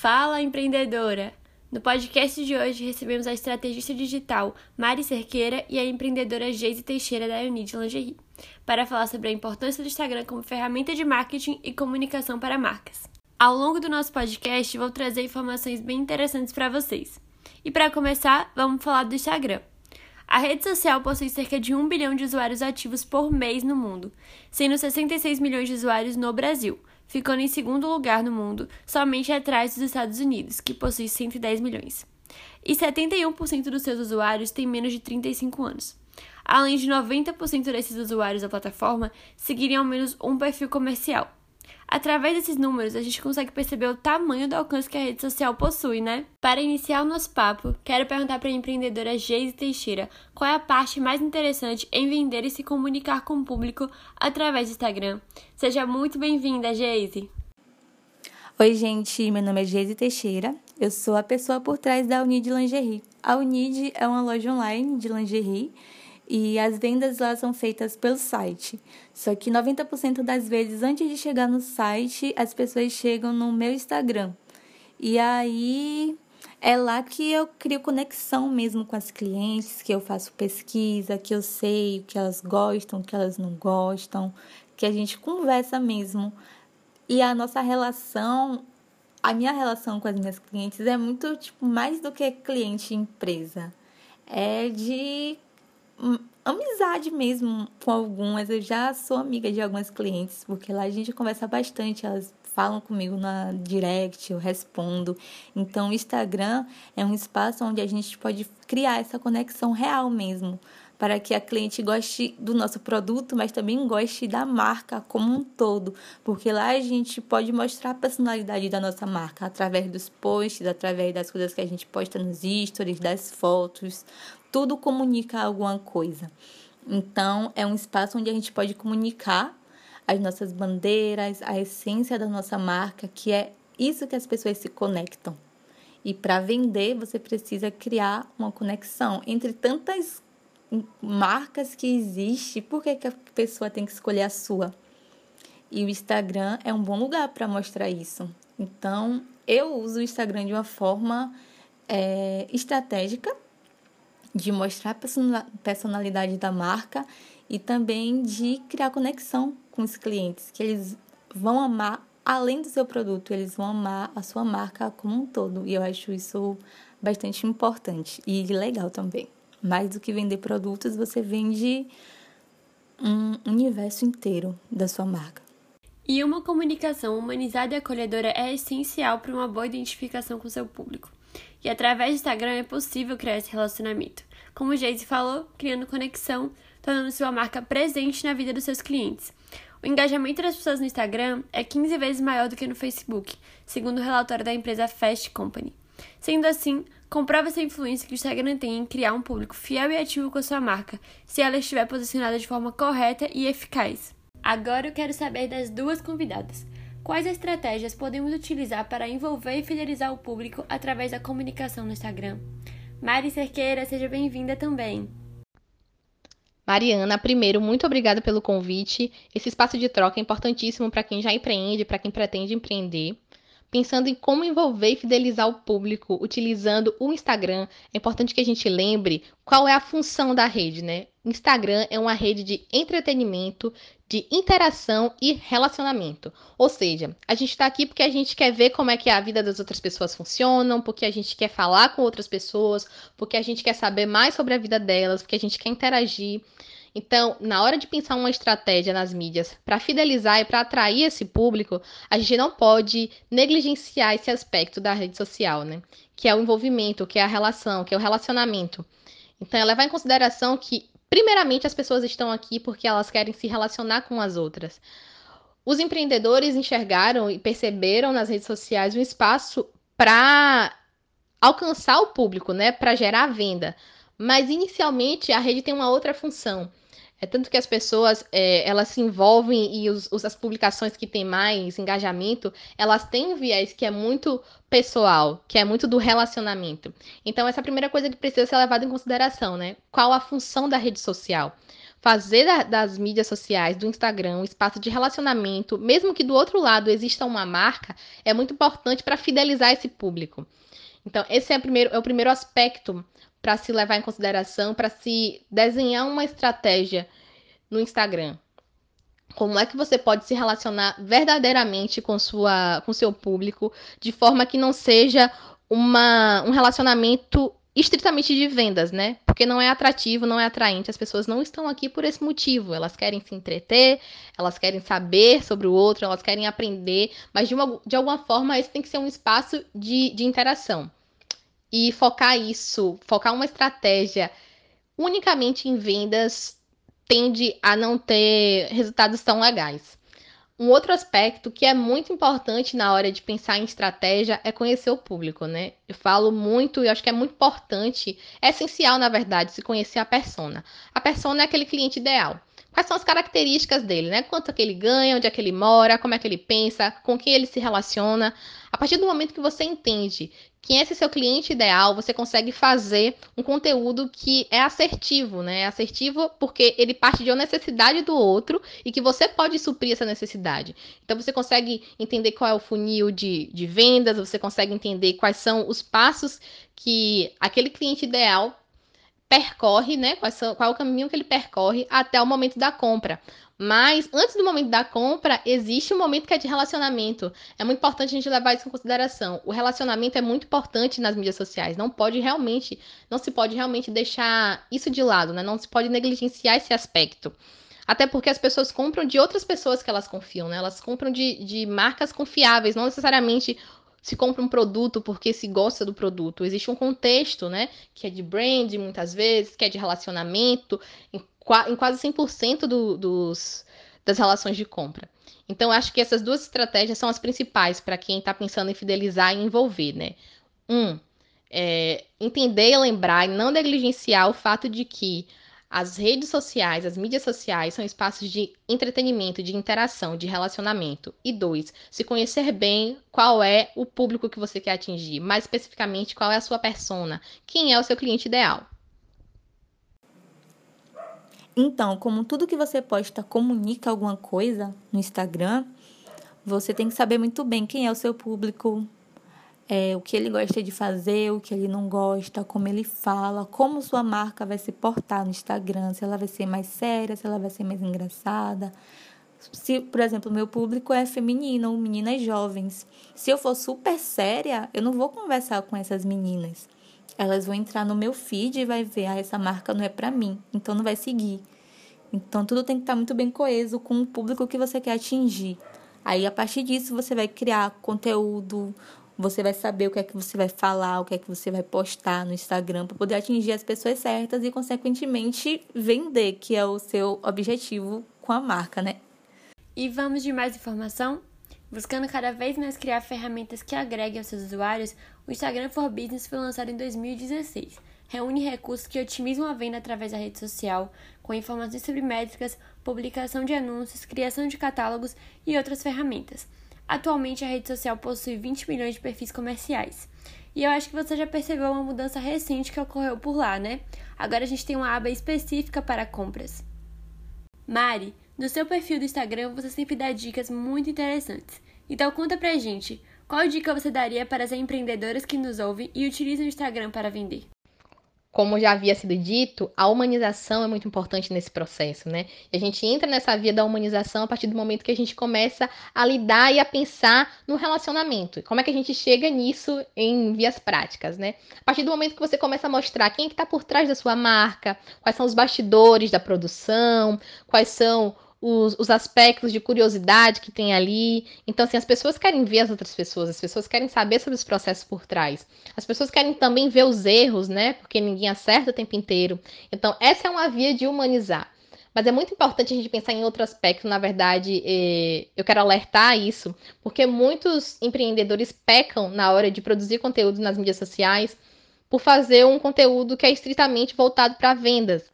Fala, empreendedora! No podcast de hoje recebemos a estrategista digital Mari Cerqueira e a empreendedora Geise Teixeira da Unid Lingerie para falar sobre a importância do Instagram como ferramenta de marketing e comunicação para marcas. Ao longo do nosso podcast, vou trazer informações bem interessantes para vocês. E para começar, vamos falar do Instagram. A rede social possui cerca de 1 bilhão de usuários ativos por mês no mundo, sendo 66 milhões de usuários no Brasil, ficando em segundo lugar no mundo, somente atrás dos Estados Unidos, que possui 110 milhões. E 71% dos seus usuários têm menos de 35 anos. Além de 90% desses usuários da plataforma seguirem ao menos um perfil comercial, Através desses números, a gente consegue perceber o tamanho do alcance que a rede social possui, né? Para iniciar o nosso papo, quero perguntar para a empreendedora Geise Teixeira qual é a parte mais interessante em vender e se comunicar com o público através do Instagram. Seja muito bem-vinda, Geise! Oi, gente, meu nome é Geise Teixeira, eu sou a pessoa por trás da Unid Lingerie. A Unid é uma loja online de lingerie e as vendas lá são feitas pelo site. Só que 90% das vezes, antes de chegar no site, as pessoas chegam no meu Instagram. E aí é lá que eu crio conexão mesmo com as clientes, que eu faço pesquisa, que eu sei o que elas gostam, o que elas não gostam, que a gente conversa mesmo. E a nossa relação, a minha relação com as minhas clientes é muito tipo mais do que cliente empresa. É de amizade mesmo com algumas. Eu já sou amiga de algumas clientes, porque lá a gente conversa bastante, elas falam comigo na direct, eu respondo. Então, o Instagram é um espaço onde a gente pode criar essa conexão real mesmo, para que a cliente goste do nosso produto, mas também goste da marca como um todo, porque lá a gente pode mostrar a personalidade da nossa marca através dos posts, através das coisas que a gente posta nos stories, das fotos, tudo comunica alguma coisa. Então, é um espaço onde a gente pode comunicar as nossas bandeiras, a essência da nossa marca, que é isso que as pessoas se conectam. E para vender, você precisa criar uma conexão entre tantas marcas que existem. Por que, que a pessoa tem que escolher a sua? E o Instagram é um bom lugar para mostrar isso. Então, eu uso o Instagram de uma forma é, estratégica de mostrar a personalidade da marca e também de criar conexão com os clientes, que eles vão amar além do seu produto, eles vão amar a sua marca como um todo. E eu acho isso bastante importante e legal também. Mais do que vender produtos, você vende um universo inteiro da sua marca. E uma comunicação humanizada e acolhedora é essencial para uma boa identificação com seu público. E através do Instagram é possível criar esse relacionamento. Como o Jayce falou, criando conexão, tornando sua marca presente na vida dos seus clientes. O engajamento das pessoas no Instagram é 15 vezes maior do que no Facebook, segundo o relatório da empresa Fast Company. Sendo assim, comprova essa influência que o Instagram tem em criar um público fiel e ativo com a sua marca, se ela estiver posicionada de forma correta e eficaz. Agora eu quero saber das duas convidadas. Quais estratégias podemos utilizar para envolver e fidelizar o público através da comunicação no Instagram? Mari Cerqueira, seja bem-vinda também. Mariana, primeiro, muito obrigada pelo convite. Esse espaço de troca é importantíssimo para quem já empreende, para quem pretende empreender pensando em como envolver e fidelizar o público utilizando o Instagram, é importante que a gente lembre qual é a função da rede, né? Instagram é uma rede de entretenimento, de interação e relacionamento. Ou seja, a gente está aqui porque a gente quer ver como é que a vida das outras pessoas funcionam, porque a gente quer falar com outras pessoas, porque a gente quer saber mais sobre a vida delas, porque a gente quer interagir. Então, na hora de pensar uma estratégia nas mídias para fidelizar e para atrair esse público, a gente não pode negligenciar esse aspecto da rede social, né? Que é o envolvimento, que é a relação, que é o relacionamento. Então, é levar em consideração que, primeiramente, as pessoas estão aqui porque elas querem se relacionar com as outras. Os empreendedores enxergaram e perceberam nas redes sociais um espaço para alcançar o público, né? Para gerar venda. Mas inicialmente a rede tem uma outra função, é tanto que as pessoas é, elas se envolvem e os, os, as publicações que têm mais engajamento, elas têm um viés que é muito pessoal, que é muito do relacionamento. Então, essa é a primeira coisa que precisa ser levada em consideração, né? Qual a função da rede social? fazer das mídias sociais, do Instagram, um espaço de relacionamento, mesmo que do outro lado exista uma marca, é muito importante para fidelizar esse público. Então, esse é, primeiro, é o primeiro aspecto para se levar em consideração, para se desenhar uma estratégia no Instagram. Como é que você pode se relacionar verdadeiramente com sua, com seu público, de forma que não seja uma, um relacionamento estritamente de vendas, né? Porque não é atrativo, não é atraente. As pessoas não estão aqui por esse motivo. Elas querem se entreter, elas querem saber sobre o outro, elas querem aprender, mas de, uma, de alguma forma esse tem que ser um espaço de, de interação. E focar isso, focar uma estratégia unicamente em vendas tende a não ter resultados tão legais. Um outro aspecto que é muito importante na hora de pensar em estratégia é conhecer o público, né? Eu falo muito e acho que é muito importante, é essencial, na verdade, se conhecer a persona. A persona é aquele cliente ideal. Quais são as características dele, né? Quanto é que ele ganha, onde é que ele mora, como é que ele pensa, com quem ele se relaciona. A partir do momento que você entende quem é esse seu cliente ideal, você consegue fazer um conteúdo que é assertivo, né? É assertivo porque ele parte de uma necessidade do outro e que você pode suprir essa necessidade. Então você consegue entender qual é o funil de, de vendas, você consegue entender quais são os passos que aquele cliente ideal percorre, né? Qual é o caminho que ele percorre até o momento da compra. Mas antes do momento da compra, existe um momento que é de relacionamento. É muito importante a gente levar isso em consideração. O relacionamento é muito importante nas mídias sociais. Não pode realmente, não se pode realmente deixar isso de lado, né? Não se pode negligenciar esse aspecto. Até porque as pessoas compram de outras pessoas que elas confiam, né? Elas compram de, de marcas confiáveis, não necessariamente se compra um produto porque se gosta do produto. Existe um contexto, né? Que é de brand, muitas vezes, que é de relacionamento, em, quase 100% do, dos, das relações de compra. Então, acho que essas duas estratégias são as principais para quem está pensando em fidelizar e envolver, né? Um, é, entender e lembrar e não negligenciar o fato de que as redes sociais, as mídias sociais são espaços de entretenimento, de interação, de relacionamento. E dois, se conhecer bem qual é o público que você quer atingir, mais especificamente qual é a sua persona, quem é o seu cliente ideal. Então, como tudo que você posta comunica alguma coisa no Instagram, você tem que saber muito bem quem é o seu público, é, o que ele gosta de fazer, o que ele não gosta, como ele fala, como sua marca vai se portar no Instagram, se ela vai ser mais séria, se ela vai ser mais engraçada. Se, por exemplo, meu público é feminino, meninas jovens. Se eu for super séria, eu não vou conversar com essas meninas. Elas vão entrar no meu feed e vai ver, ah, essa marca não é para mim, então não vai seguir. Então tudo tem que estar muito bem coeso com o público que você quer atingir. Aí a partir disso você vai criar conteúdo, você vai saber o que é que você vai falar, o que é que você vai postar no Instagram para poder atingir as pessoas certas e, consequentemente, vender, que é o seu objetivo com a marca, né? E vamos de mais informação? Buscando cada vez mais criar ferramentas que agreguem aos seus usuários, o Instagram for Business foi lançado em 2016. Reúne recursos que otimizam a venda através da rede social, com informações sobre métricas, publicação de anúncios, criação de catálogos e outras ferramentas. Atualmente, a rede social possui 20 milhões de perfis comerciais. E eu acho que você já percebeu uma mudança recente que ocorreu por lá, né? Agora a gente tem uma aba específica para compras. Mari, no seu perfil do Instagram você sempre dá dicas muito interessantes. Então conta pra gente, qual dica você daria para as empreendedoras que nos ouvem e utilizam o Instagram para vender? como já havia sido dito, a humanização é muito importante nesse processo, né? A gente entra nessa via da humanização a partir do momento que a gente começa a lidar e a pensar no relacionamento. Como é que a gente chega nisso em vias práticas, né? A partir do momento que você começa a mostrar quem é está por trás da sua marca, quais são os bastidores da produção, quais são os, os, aspectos de curiosidade que tem ali. Então, assim, as pessoas querem ver as outras pessoas, as pessoas querem saber sobre os processos por trás. As pessoas querem também ver os erros, né? Porque ninguém acerta o tempo inteiro. Então, essa é uma via de humanizar. Mas é muito importante a gente pensar em outro aspecto, na verdade, eh, eu quero alertar isso, porque muitos empreendedores pecam na hora de produzir conteúdo nas mídias sociais por fazer um conteúdo que é estritamente voltado para vendas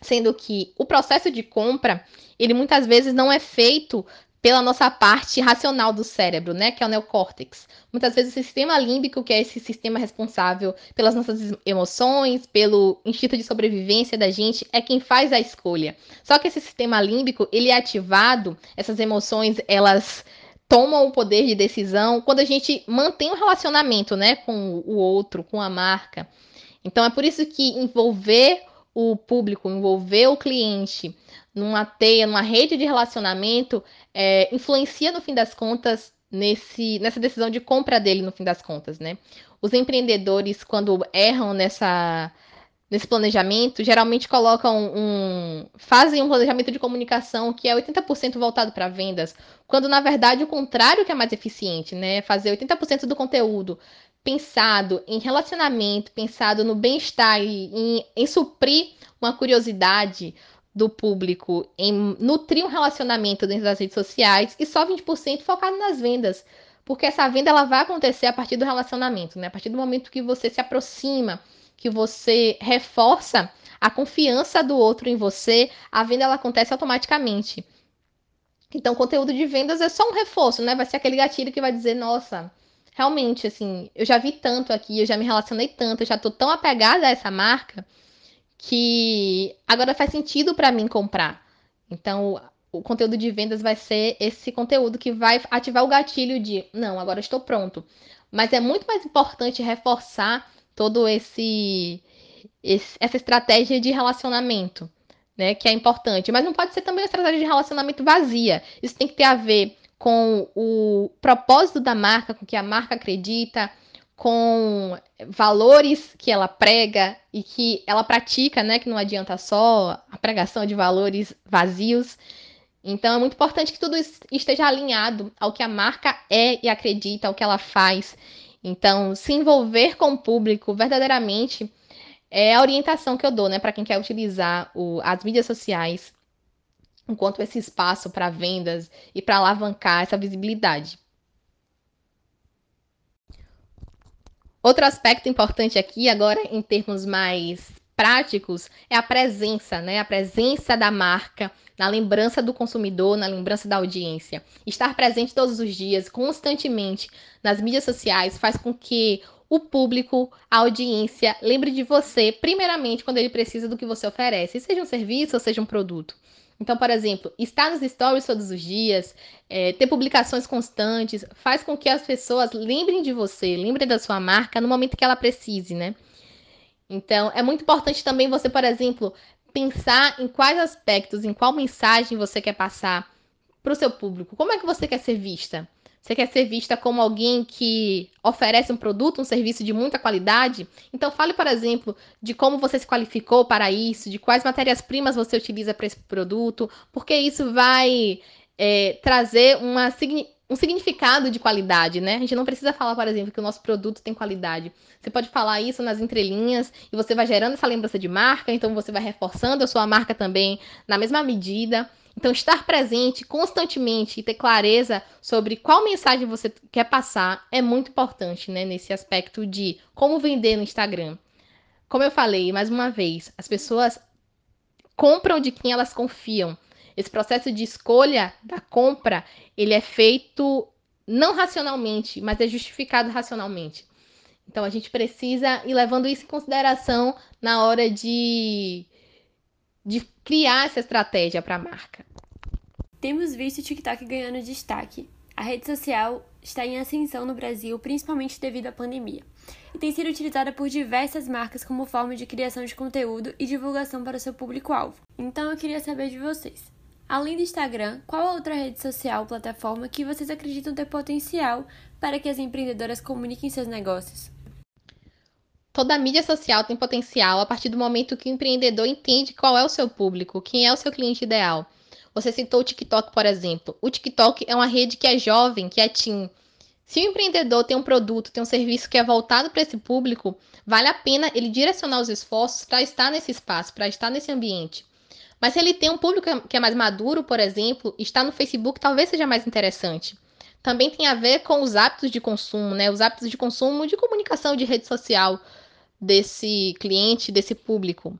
sendo que o processo de compra ele muitas vezes não é feito pela nossa parte racional do cérebro, né, que é o neocórtex. Muitas vezes o sistema límbico, que é esse sistema responsável pelas nossas emoções, pelo instinto de sobrevivência da gente, é quem faz a escolha. Só que esse sistema límbico, ele é ativado, essas emoções, elas tomam o poder de decisão quando a gente mantém um relacionamento, né, com o outro, com a marca. Então é por isso que envolver o público, envolver o cliente numa teia, numa rede de relacionamento, é, influencia no fim das contas nesse, nessa decisão de compra dele no fim das contas, né? Os empreendedores, quando erram nessa nesse planejamento, geralmente colocam um. fazem um planejamento de comunicação que é 80% voltado para vendas, quando na verdade o contrário que é mais eficiente, né? Fazer 80% do conteúdo pensado em relacionamento, pensado no bem-estar e em, em suprir uma curiosidade do público, em nutrir um relacionamento dentro das redes sociais e só 20% focado nas vendas. Porque essa venda ela vai acontecer a partir do relacionamento, né? A partir do momento que você se aproxima, que você reforça a confiança do outro em você, a venda ela acontece automaticamente. Então, conteúdo de vendas é só um reforço, né? Vai ser aquele gatilho que vai dizer, nossa, realmente, assim, eu já vi tanto aqui, eu já me relacionei tanto, eu já tô tão apegada a essa marca que agora faz sentido para mim comprar. Então, o conteúdo de vendas vai ser esse conteúdo que vai ativar o gatilho de, não, agora estou pronto. Mas é muito mais importante reforçar todo esse, esse essa estratégia de relacionamento, né, que é importante, mas não pode ser também uma estratégia de relacionamento vazia. Isso tem que ter a ver com o propósito da marca, com o que a marca acredita, com valores que ela prega e que ela pratica, né? Que não adianta só a pregação de valores vazios. Então é muito importante que tudo esteja alinhado ao que a marca é e acredita, ao que ela faz. Então, se envolver com o público verdadeiramente é a orientação que eu dou, né, para quem quer utilizar o, as mídias sociais enquanto esse espaço para vendas e para alavancar essa visibilidade. Outro aspecto importante aqui, agora em termos mais práticos, é a presença, né? A presença da marca na lembrança do consumidor, na lembrança da audiência. Estar presente todos os dias, constantemente nas mídias sociais, faz com que o público, a audiência, lembre de você, primeiramente, quando ele precisa do que você oferece, seja um serviço ou seja um produto. Então, por exemplo, estar nos stories todos os dias, é, ter publicações constantes, faz com que as pessoas lembrem de você, lembrem da sua marca no momento que ela precise, né? Então, é muito importante também você, por exemplo, pensar em quais aspectos, em qual mensagem você quer passar para o seu público. Como é que você quer ser vista? Você quer ser vista como alguém que oferece um produto, um serviço de muita qualidade? Então, fale, por exemplo, de como você se qualificou para isso, de quais matérias-primas você utiliza para esse produto, porque isso vai é, trazer uma, um significado de qualidade, né? A gente não precisa falar, por exemplo, que o nosso produto tem qualidade. Você pode falar isso nas entrelinhas e você vai gerando essa lembrança de marca, então você vai reforçando a sua marca também na mesma medida. Então, estar presente constantemente e ter clareza sobre qual mensagem você quer passar é muito importante, né? Nesse aspecto de como vender no Instagram. Como eu falei, mais uma vez, as pessoas compram de quem elas confiam. Esse processo de escolha da compra, ele é feito não racionalmente, mas é justificado racionalmente. Então a gente precisa ir levando isso em consideração na hora de, de criar essa estratégia para a marca. Temos visto o TikTok ganhando destaque. A rede social está em ascensão no Brasil, principalmente devido à pandemia, e tem sido utilizada por diversas marcas como forma de criação de conteúdo e divulgação para o seu público-alvo. Então eu queria saber de vocês. Além do Instagram, qual outra rede social ou plataforma que vocês acreditam ter potencial para que as empreendedoras comuniquem seus negócios? Toda mídia social tem potencial a partir do momento que o empreendedor entende qual é o seu público, quem é o seu cliente ideal você citou o TikTok, por exemplo. O TikTok é uma rede que é jovem, que é teen. Se o empreendedor tem um produto, tem um serviço que é voltado para esse público, vale a pena ele direcionar os esforços para estar nesse espaço, para estar nesse ambiente. Mas se ele tem um público que é mais maduro, por exemplo, estar no Facebook talvez seja mais interessante. Também tem a ver com os hábitos de consumo, né? Os hábitos de consumo de comunicação de rede social desse cliente, desse público.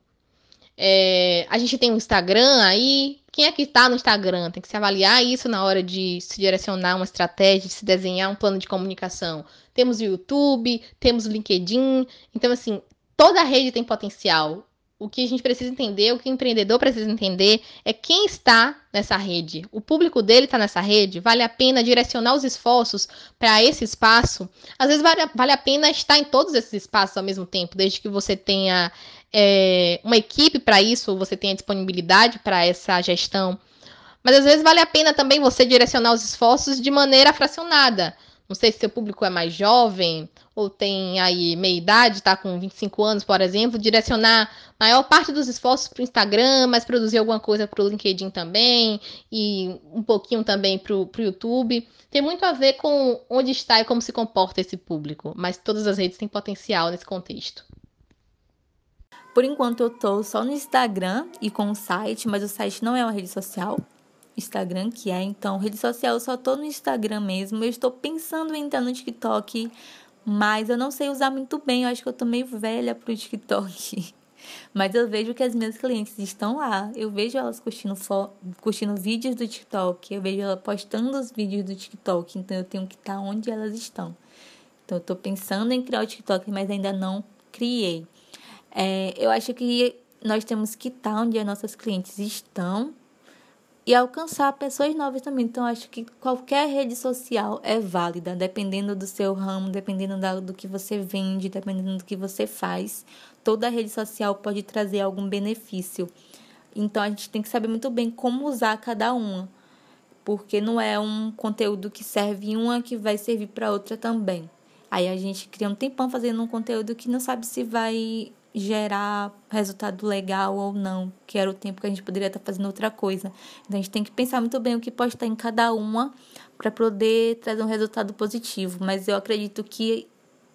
É, a gente tem o Instagram aí, quem é que está no Instagram? Tem que se avaliar isso na hora de se direcionar uma estratégia, de se desenhar um plano de comunicação. Temos o YouTube, temos o LinkedIn. Então, assim, toda rede tem potencial o que a gente precisa entender, o que o empreendedor precisa entender é quem está nessa rede. O público dele está nessa rede, vale a pena direcionar os esforços para esse espaço. Às vezes vale, vale, a pena estar em todos esses espaços ao mesmo tempo, desde que você tenha é, uma equipe para isso, você tenha disponibilidade para essa gestão. Mas às vezes vale a pena também você direcionar os esforços de maneira fracionada. Não sei se seu público é mais jovem ou tem aí meia idade, está com 25 anos, por exemplo, direcionar maior parte dos esforços para o Instagram, mas produzir alguma coisa para o LinkedIn também e um pouquinho também para o YouTube. Tem muito a ver com onde está e como se comporta esse público, mas todas as redes têm potencial nesse contexto. Por enquanto eu estou só no Instagram e com o site, mas o site não é uma rede social. Instagram que é. Então, rede social eu só tô no Instagram mesmo. Eu estou pensando em entrar no TikTok, mas eu não sei usar muito bem. Eu acho que eu tô meio velha pro TikTok. Mas eu vejo que as minhas clientes estão lá. Eu vejo elas curtindo, curtindo vídeos do TikTok. Eu vejo elas postando os vídeos do TikTok. Então eu tenho que estar onde elas estão. Então eu tô pensando em criar o TikTok, mas ainda não criei. É, eu acho que nós temos que estar onde as nossas clientes estão e alcançar pessoas novas também. Então, acho que qualquer rede social é válida, dependendo do seu ramo, dependendo do que você vende, dependendo do que você faz. Toda rede social pode trazer algum benefício. Então, a gente tem que saber muito bem como usar cada uma, porque não é um conteúdo que serve uma que vai servir para outra também. Aí a gente cria um tempão fazendo um conteúdo que não sabe se vai gerar resultado legal ou não, que era o tempo que a gente poderia estar fazendo outra coisa. Então a gente tem que pensar muito bem o que pode estar em cada uma para poder trazer um resultado positivo. Mas eu acredito que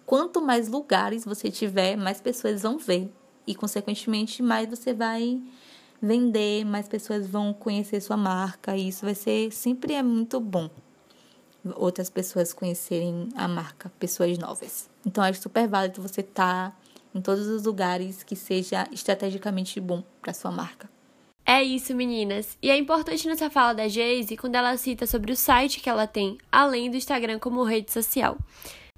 quanto mais lugares você tiver, mais pessoas vão ver e consequentemente mais você vai vender, mais pessoas vão conhecer sua marca e isso vai ser sempre é muito bom. Outras pessoas conhecerem a marca, pessoas novas. Então acho super válido você estar tá em todos os lugares que seja estrategicamente bom para sua marca. É isso, meninas. E é importante nessa fala da Geise quando ela cita sobre o site que ela tem, além do Instagram como rede social.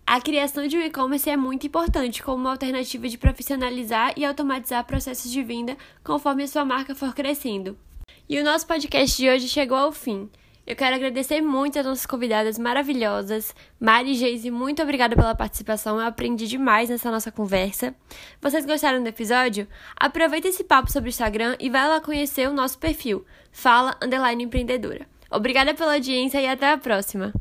A criação de um e-commerce é muito importante como uma alternativa de profissionalizar e automatizar processos de venda conforme a sua marca for crescendo. E o nosso podcast de hoje chegou ao fim. Eu quero agradecer muito as nossas convidadas maravilhosas. Mari e Geise, muito obrigada pela participação. Eu aprendi demais nessa nossa conversa. Vocês gostaram do episódio? Aproveita esse papo sobre o Instagram e vai lá conhecer o nosso perfil. Fala Underline Empreendedora. Obrigada pela audiência e até a próxima!